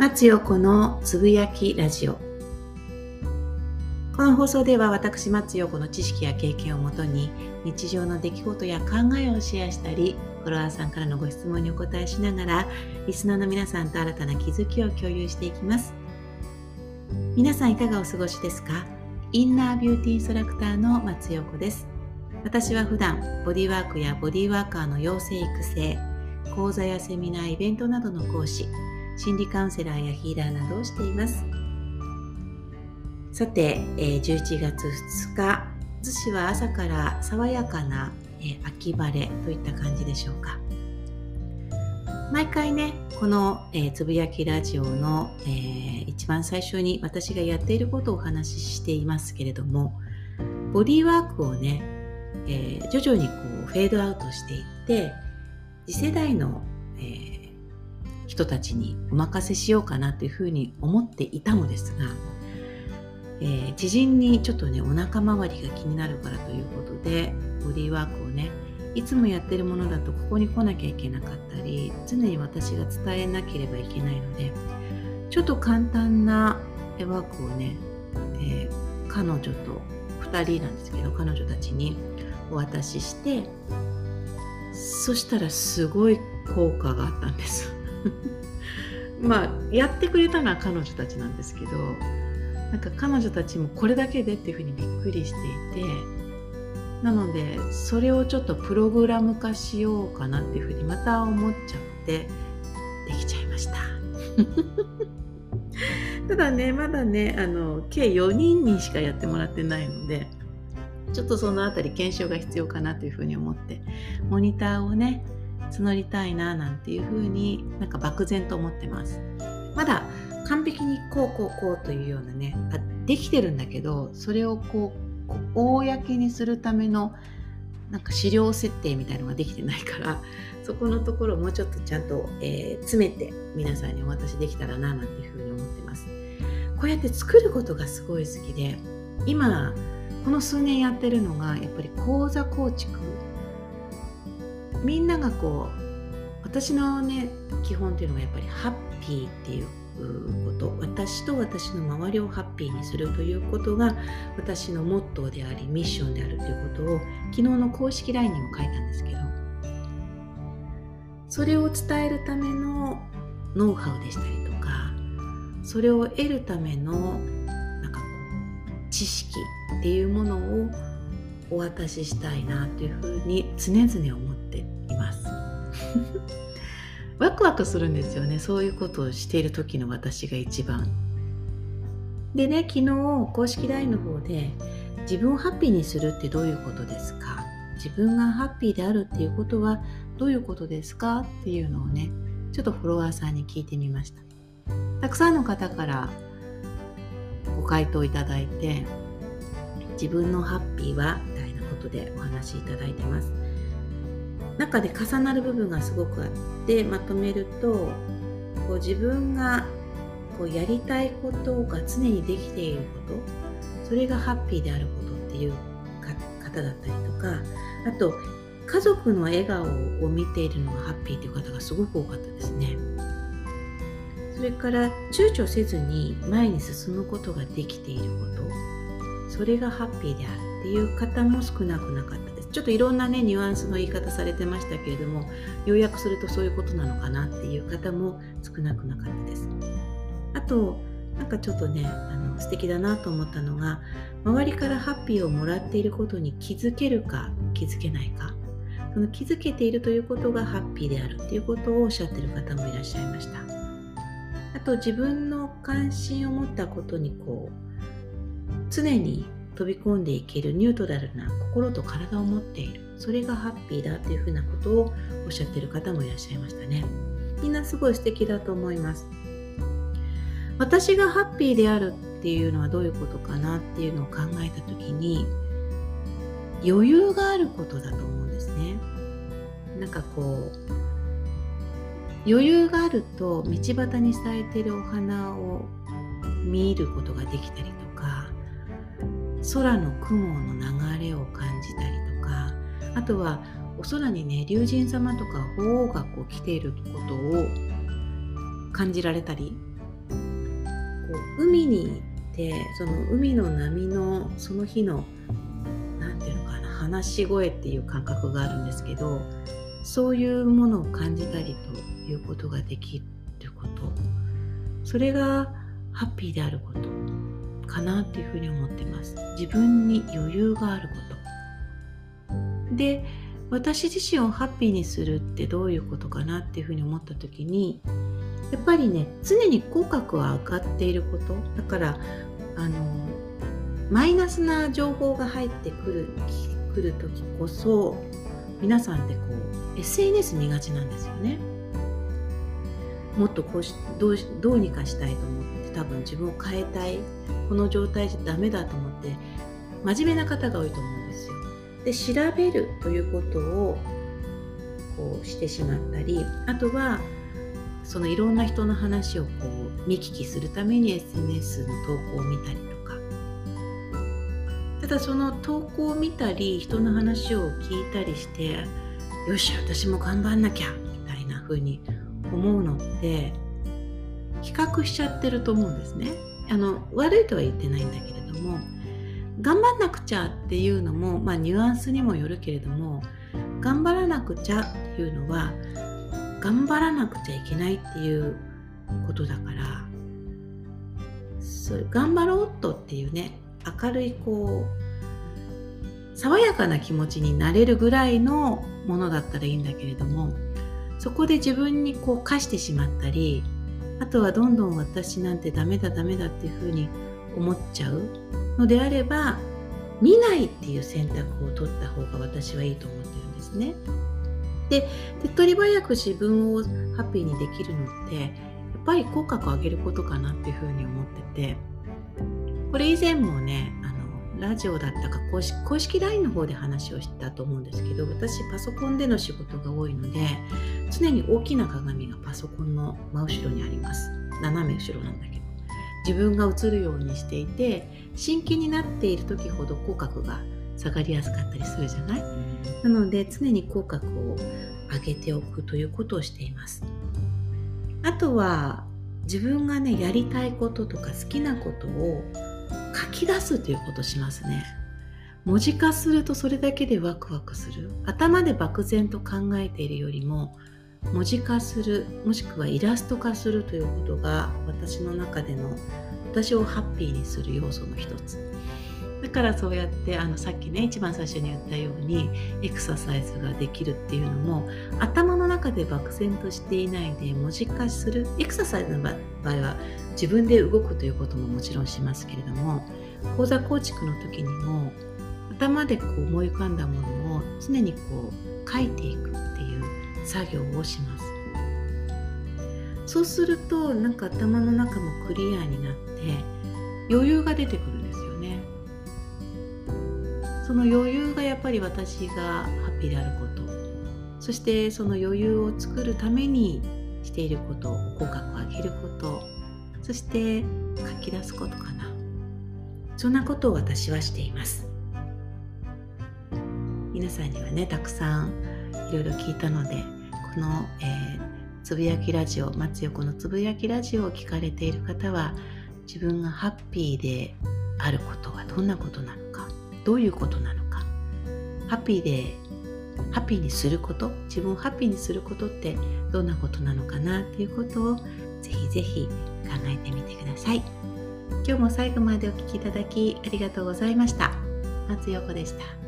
松陽子のつぶやきラジオ。この放送では私松陽子の知識や経験をもとに日常の出来事や考えをシェアしたりフォロワーさんからのご質問にお答えしながらリスナーの皆さんと新たな気づきを共有していきます。皆さんいかがお過ごしですか？インナービューティーインストラクターの松陽子です。私は普段ボディワークやボディワーカーの養成育成講座やセミナーイベントなどの講師心理カウンセラーやヒーラーなどをしています。さて、11月2日逗子は朝から爽やかな秋晴れといった感じでしょうか。毎回ねこの、えー、つぶやきラジオの、えー、一番最初に私がやっていることをお話ししていますけれどもボディワークをね、えー、徐々にこうフェードアウトしていって次世代の、えー、人たちにお任せしようかなというふうに思っていたのですが、えー、知人にちょっとねお腹周りが気になるからということでボディーワークをねいつもやってるものだとここに来なきゃいけなかったり常に私が伝えなければいけないのでちょっと簡単なワークをね、えー、彼女と2人なんですけど彼女たちにお渡ししてそしたらすごい効果があったんです。まあやってくれたのは彼女たちなんですけどなんか彼女たちもこれだけでっていうふうにびっくりしていてなのでそれをちょっとプログラム化しようかなっていうふうにまた思っちゃってできちゃいました。ただねまだねあの計4人にしかやってもらってないのでちょっとそのあたり検証が必要かなというふうに思ってモニターをね募りたいななんていうふうになんか漠然と思ってます。まだ完璧にこうこうこうというようなねあできてるんだけどそれをこう公にするためのなんか資料設定みたいのができてないからそこのところをもうちょっとちゃんと、えー、詰めて皆さんにお渡しできたらななんていうふうに思ってます。こうやって作ることがすごい好きで今この数年やってるのがやっぱり講座構築みんながこう私のね基本っていうのがやっぱりハッピーっていうこと私と私の周りをハッピーにするということが私のモットーでありミッションであるということを昨日の公式 LINE にも書いたんですけどそれを伝えるためのノウハウでしたりとかそれを得るためのなんか知識っていうものをお渡ししたいなというふうに常々思っています。ワクワクするんですよね。そういうことをしている時の私が一番。でね昨日公式 LINE の方で自分をハッピーにするってどういうことですか？自分がハッピーであるっていうことはどういうことですか？っていうのをねちょっとフォロワーさんに聞いてみました。たくさんの方からご回答いただいて自分のハッピーはみたいなことでお話しいただいてます。中で重なる部分がすごくあってまとめるとこう自分がこうやりたいことが常にできていることそれがハッピーであることっていう方だったりとかあと家族の笑顔を見ているのがハッピーという方がすごく多かったですね。それから躊躇せずに前に進むことができていることそれがハッピーであるっていう方も少なくなかったちょっといろんなねニュアンスの言い方されてましたけれども要約するとそういうことなのかなっていう方も少なくなかったです。あとなんかちょっとねあの素敵だなと思ったのが周りからハッピーをもらっていることに気づけるか気づけないか。その気づけているということがハッピーであるっていうことをおっしゃってる方もいらっしゃいました。あと自分の関心を持ったことにこう常に飛び込んでいけるニュートラルな心と体を持っている。それがハッピーだというふうなことをおっしゃってる方もいらっしゃいましたね。みんなすごい素敵だと思います。私がハッピーであるっていうのはどういうことかなっていうのを考えた時に余裕があることだと思うんですね。なんかこう余裕があると道端に咲いてるお花を見ることができたり空の雲の流れを感じたりとかあとはお空にね龍神様とか鳳凰がこう来ていることを感じられたりこう海に行ってその海の波のその日の何て言うのかな話し声っていう感覚があるんですけどそういうものを感じたりということができること。それがハッピーであること。かなっていうふうに思ってます。自分に余裕があること。で私自身をハッピーにするってどういうことかなっていうふうに思った時にやっぱりね常に口角は上がっていること。だからあのマイナスな情報が入ってくるくる時こそ皆さんってこう SNS 見がちなんですよね。もっとこうしどうどうにかしたいと思って多分自分を変えたい。この状態じゃダメだと思って真面目な方が多いと思うんですよ。で調べるということをこうしてしまったりあとはそのいろんな人の話をこう見聞きするために SNS の投稿を見たりとか。ただその投稿を見たり人の話を聞いたりしてよし私も頑張んなきゃみたいな風に思うのって比較しちゃってると思うんですね。あの悪いとは言ってないんだけれども頑張んなくちゃっていうのも、まあ、ニュアンスにもよるけれども頑張らなくちゃっていうのは頑張らなくちゃいけないっていうことだからそう頑張ろうっとっていうね明るいこう爽やかな気持ちになれるぐらいのものだったらいいんだけれどもそこで自分にこう課してしまったりあとはどんどん私なんてダメだダメだっていうふうに思っちゃうのであれば見ないっていう選択を取った方が私はいいと思ってるんですね。で手っ取り早く自分をハッピーにできるのってやっぱり口角を上げることかなっていうふうに思っててこれ以前もねあのラジオだったか公式公式 LINE の方で話をしたと思うんですけど私パソコンでの仕事が多いので常に大きな鏡がパソコンの真後ろにあります。斜め後ろなんだけど。自分が映るようにしていて真剣になっている時ほど口角が下がりやすかったりするじゃない？なので常に口角を上げておくということをしています。あとは自分がねやりたいこととか好きなことを書き出すということをしますね。文字化するとそれだけでワクワクする。頭で漠然と考えているよりも文字化するもしくはイラスト化するということが私の中での私をハッピーにする要素の一つ。だからそうやってあのさっきね一番最初に言ったようにエクササイズができるっていうのも頭の中で漠然としていないで文字化するエクササイズの場合は自分で動くということももちろんしますけれども講座構築の時にも頭でこう思い浮かんだものを常にこう書いていくっていう作業をします。そうするとなんか頭の中もクリアになって余裕が出てくるんですよね。その余裕がやっぱり私がハッピーであること。そしてその余裕を作るためにしていること口角を上げること。そして書き出すことかな。そんなことを私はしています。皆さんにはねたくさんいろいろ聞いたのでこの、えー、つぶやきラジオ松横のつぶやきラジオを聞かれている方は自分がハッピーであることはどんなことなのかどういうことなのかハッピーでハッピーにすること自分をハッピーにすることってどんなことなのかなっていうことをぜひぜひ考えてみてください。今日も最後までお聴きいただきありがとうございました。松横でした。